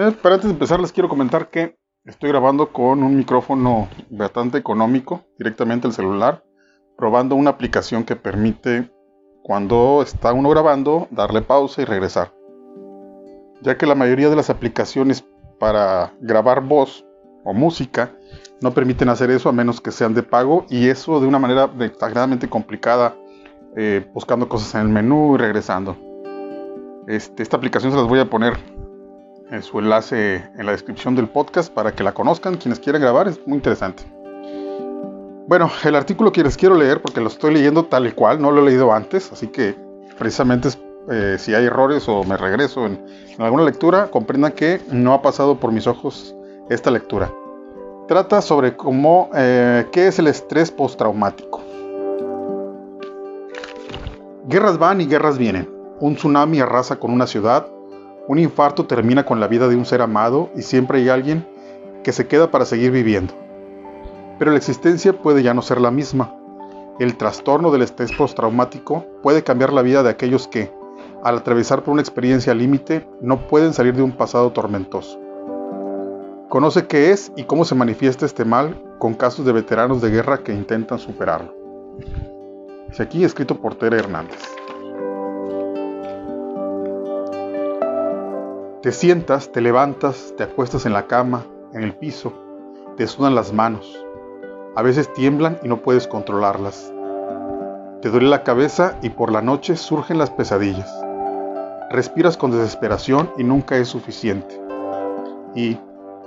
Eh, pero antes de empezar les quiero comentar que estoy grabando con un micrófono bastante económico, directamente el celular, probando una aplicación que permite cuando está uno grabando darle pausa y regresar. Ya que la mayoría de las aplicaciones para grabar voz o música no permiten hacer eso a menos que sean de pago y eso de una manera exageradamente complicada, eh, buscando cosas en el menú y regresando. Este, esta aplicación se las voy a poner en su enlace en la descripción del podcast para que la conozcan quienes quieran grabar, es muy interesante. Bueno, el artículo que les quiero leer, porque lo estoy leyendo tal y cual, no lo he leído antes, así que precisamente eh, si hay errores o me regreso en, alguna lectura, comprendan que no ha pasado por mis ojos esta lectura. Trata sobre cómo, eh, qué es el estrés postraumático. Guerras van y guerras vienen. Un tsunami arrasa con una ciudad, un infarto termina con la vida de un ser amado y siempre hay alguien que se queda para seguir viviendo. Pero la existencia puede ya no ser la misma. El trastorno del estrés postraumático puede cambiar la vida de aquellos que, al atravesar por una experiencia límite, no pueden salir de un pasado tormentoso. Conoce qué es y cómo se manifiesta este mal con casos de veteranos de guerra que intentan superarlo. Es aquí escrito por Tere Hernández. Te sientas, te levantas, te acuestas en la cama, en el piso, te sudan las manos. A veces tiemblan y no puedes controlarlas. Te duele la cabeza y por la noche surgen las pesadillas. Respiras con desesperación y nunca es suficiente. Y,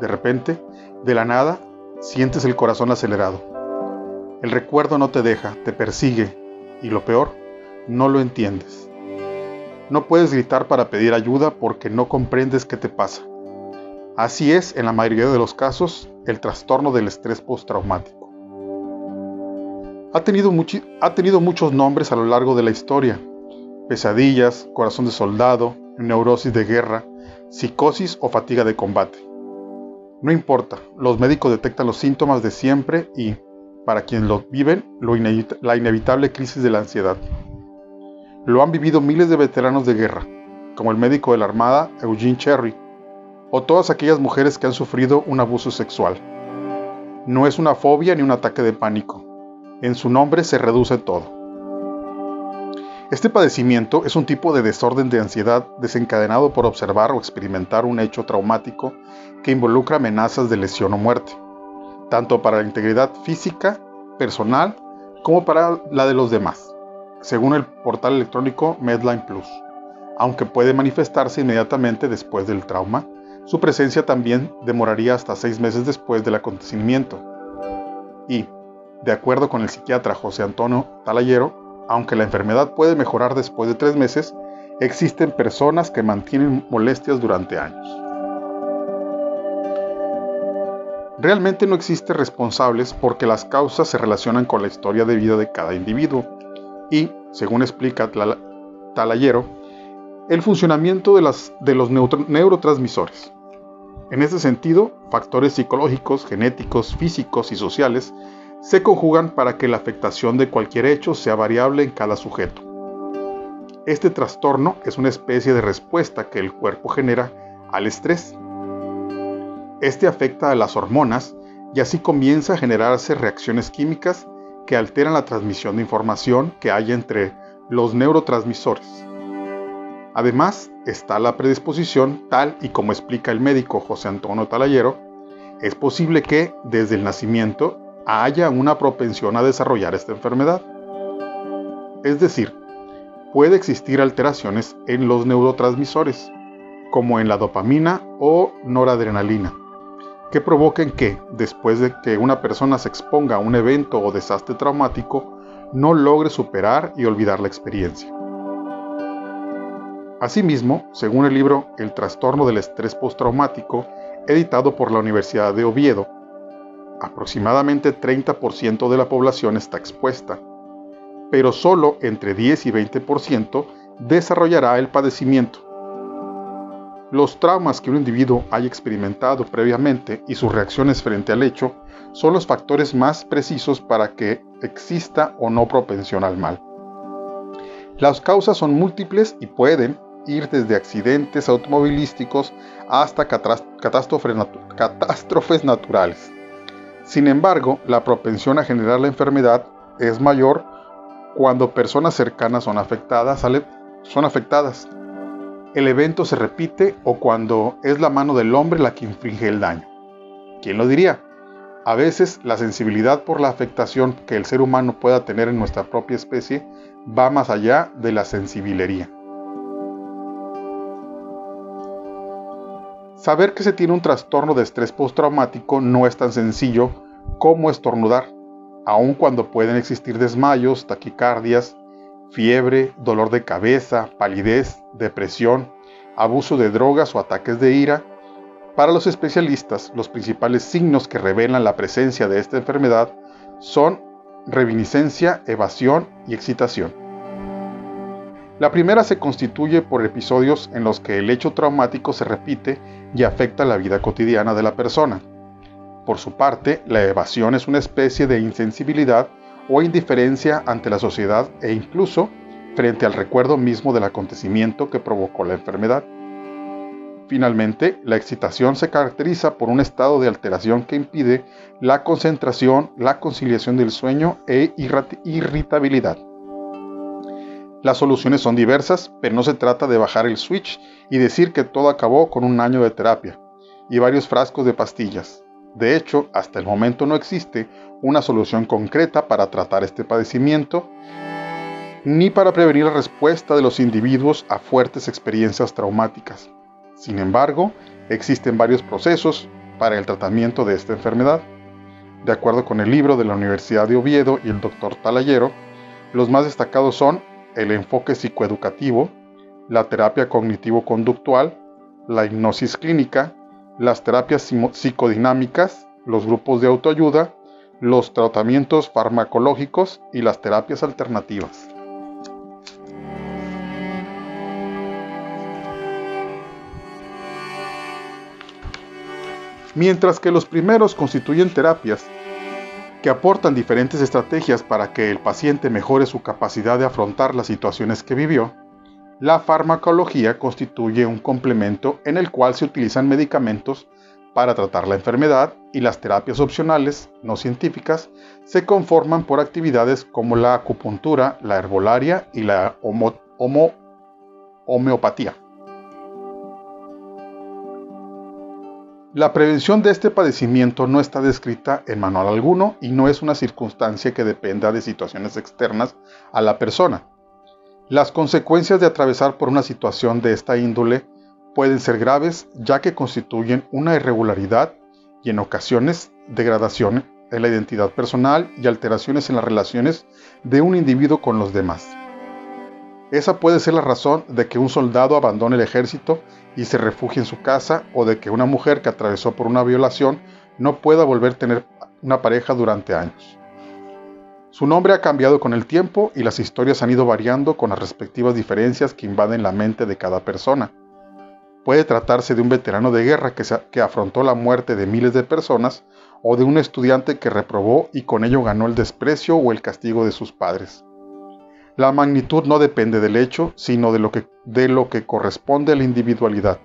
de repente, de la nada, sientes el corazón acelerado. El recuerdo no te deja, te persigue y lo peor, no lo entiendes. No puedes gritar para pedir ayuda porque no comprendes qué te pasa. Así es, en la mayoría de los casos, el trastorno del estrés postraumático. Ha tenido, ha tenido muchos nombres a lo largo de la historia. Pesadillas, corazón de soldado, neurosis de guerra, psicosis o fatiga de combate. No importa, los médicos detectan los síntomas de siempre y, para quienes lo viven, la inevitable crisis de la ansiedad. Lo han vivido miles de veteranos de guerra, como el médico de la Armada Eugene Cherry, o todas aquellas mujeres que han sufrido un abuso sexual. No es una fobia ni un ataque de pánico. En su nombre se reduce todo. Este padecimiento es un tipo de desorden de ansiedad desencadenado por observar o experimentar un hecho traumático que involucra amenazas de lesión o muerte, tanto para la integridad física, personal, como para la de los demás según el portal electrónico Medline Plus. Aunque puede manifestarse inmediatamente después del trauma, su presencia también demoraría hasta seis meses después del acontecimiento. Y, de acuerdo con el psiquiatra José Antonio Talayero, aunque la enfermedad puede mejorar después de tres meses, existen personas que mantienen molestias durante años. Realmente no existen responsables porque las causas se relacionan con la historia de vida de cada individuo y, según explica Talayero, el funcionamiento de, los neurotransmisores. En este sentido, factores psicológicos, genéticos, físicos y sociales se conjugan para que la afectación de cualquier hecho sea variable en cada sujeto. Este trastorno es una especie de respuesta que el cuerpo genera al estrés. Este afecta a las hormonas y así comienza a generarse reacciones químicas que alteran la transmisión de información que hay entre los neurotransmisores. Además, está la predisposición tal y como explica el médico José Antonio Talayero, es posible que desde el nacimiento haya una propensión a desarrollar esta enfermedad. Es decir, puede existir alteraciones en los neurotransmisores, como en la dopamina o noradrenalina que provoquen que, después de que una persona se exponga a un evento o desastre traumático, no logre superar y olvidar la experiencia. Asimismo, según el libro El trastorno del estrés postraumático, editado por la Universidad de Oviedo, aproximadamente 30% de la población está expuesta, pero solo entre 10 y 20% desarrollará el padecimiento, los traumas que un individuo haya experimentado previamente y sus reacciones frente al hecho son los factores más precisos para que exista o no propensión al mal. Las causas son múltiples y pueden, ir desde accidentes automovilísticos hasta catástrofes naturales. Sin embargo, la propensión a generar la enfermedad es mayor cuando personas cercanas son afectadas, son afectadas. El evento se repite o cuando es la mano del hombre la que inflige el daño. ¿Quién lo diría? A veces la sensibilidad por la afectación que el ser humano pueda tener en nuestra propia especie va más allá de la sensibilería. Saber que se tiene un trastorno de estrés postraumático no es tan sencillo como estornudar, aun cuando pueden existir desmayos, taquicardias, fiebre, dolor de cabeza, palidez, depresión, abuso de drogas o ataques de ira, para los especialistas, los principales signos que revelan la presencia de esta enfermedad son reminiscencia, evasión y excitación. La primera se constituye por episodios en los que el hecho traumático se repite y afecta la vida cotidiana de la persona. Por su parte, la evasión es una especie de insensibilidad o indiferencia ante la sociedad e incluso frente al recuerdo mismo del acontecimiento que provocó la enfermedad. Finalmente, la excitación se caracteriza por un estado de alteración que impide la concentración, la conciliación del sueño e irritabilidad. Las soluciones son diversas, pero no se trata de bajar el switch y decir que todo acabó con un año de terapia y varios frascos de pastillas. De hecho, hasta el momento no existe una solución concreta para tratar este padecimiento ni para prevenir la respuesta de los individuos a fuertes experiencias traumáticas. Sin embargo, existen varios procesos para el tratamiento de esta enfermedad. De acuerdo con el libro de la Universidad de Oviedo y el Dr. Talayero, los más destacados son el enfoque psicoeducativo, la terapia cognitivo-conductual, la hipnosis clínica, las terapias psicodinámicas, los grupos de autoayuda, los tratamientos farmacológicos y las terapias alternativas. mientras que los primeros constituyen terapias que aportan diferentes estrategias para que el paciente mejore su capacidad de afrontar las situaciones que vivió, la farmacología constituye un complemento en el cual se utilizan medicamentos para tratar la enfermedad y las terapias opcionales no científicas se conforman por actividades como la acupuntura, la herbolaria y la homeopatía. La prevención de este padecimiento no está descrita en manual alguno y no es una circunstancia que dependa de situaciones externas a la persona. Las consecuencias de atravesar por una situación de esta índole pueden ser graves ya que constituyen una irregularidad y en ocasiones degradación en la identidad personal y alteraciones en las relaciones de un individuo con los demás. Esa puede ser la razón de que un soldado abandone el ejército y se refugie en su casa o de que una mujer que atravesó por una violación no pueda volver a tener una pareja durante años. Su nombre ha cambiado con el tiempo y las historias han ido variando con las respectivas diferencias que invaden la mente de cada persona. Puede tratarse de un veterano de guerra que, afrontó la muerte de miles de personas o de un estudiante que reprobó y con ello ganó el desprecio o el castigo de sus padres. La magnitud no depende del hecho, sino de lo, que, de lo que corresponde a la individualidad.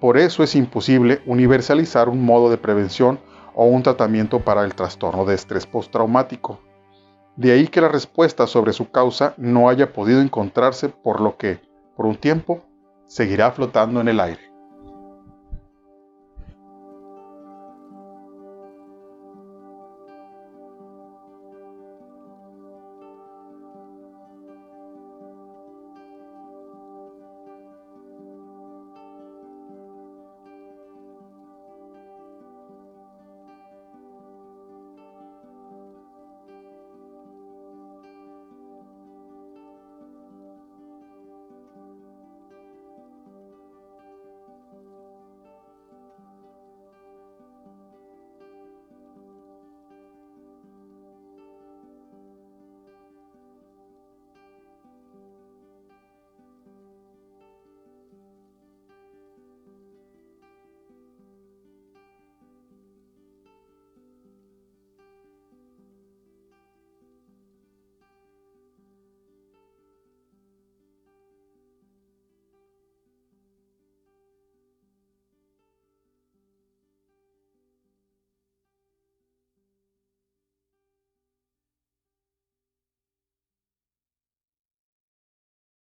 Por eso es imposible universalizar un modo de prevención o un tratamiento para el trastorno de estrés postraumático. De ahí que la respuesta sobre su causa no haya podido encontrarse por lo que, por un tiempo, seguirá flotando en el aire.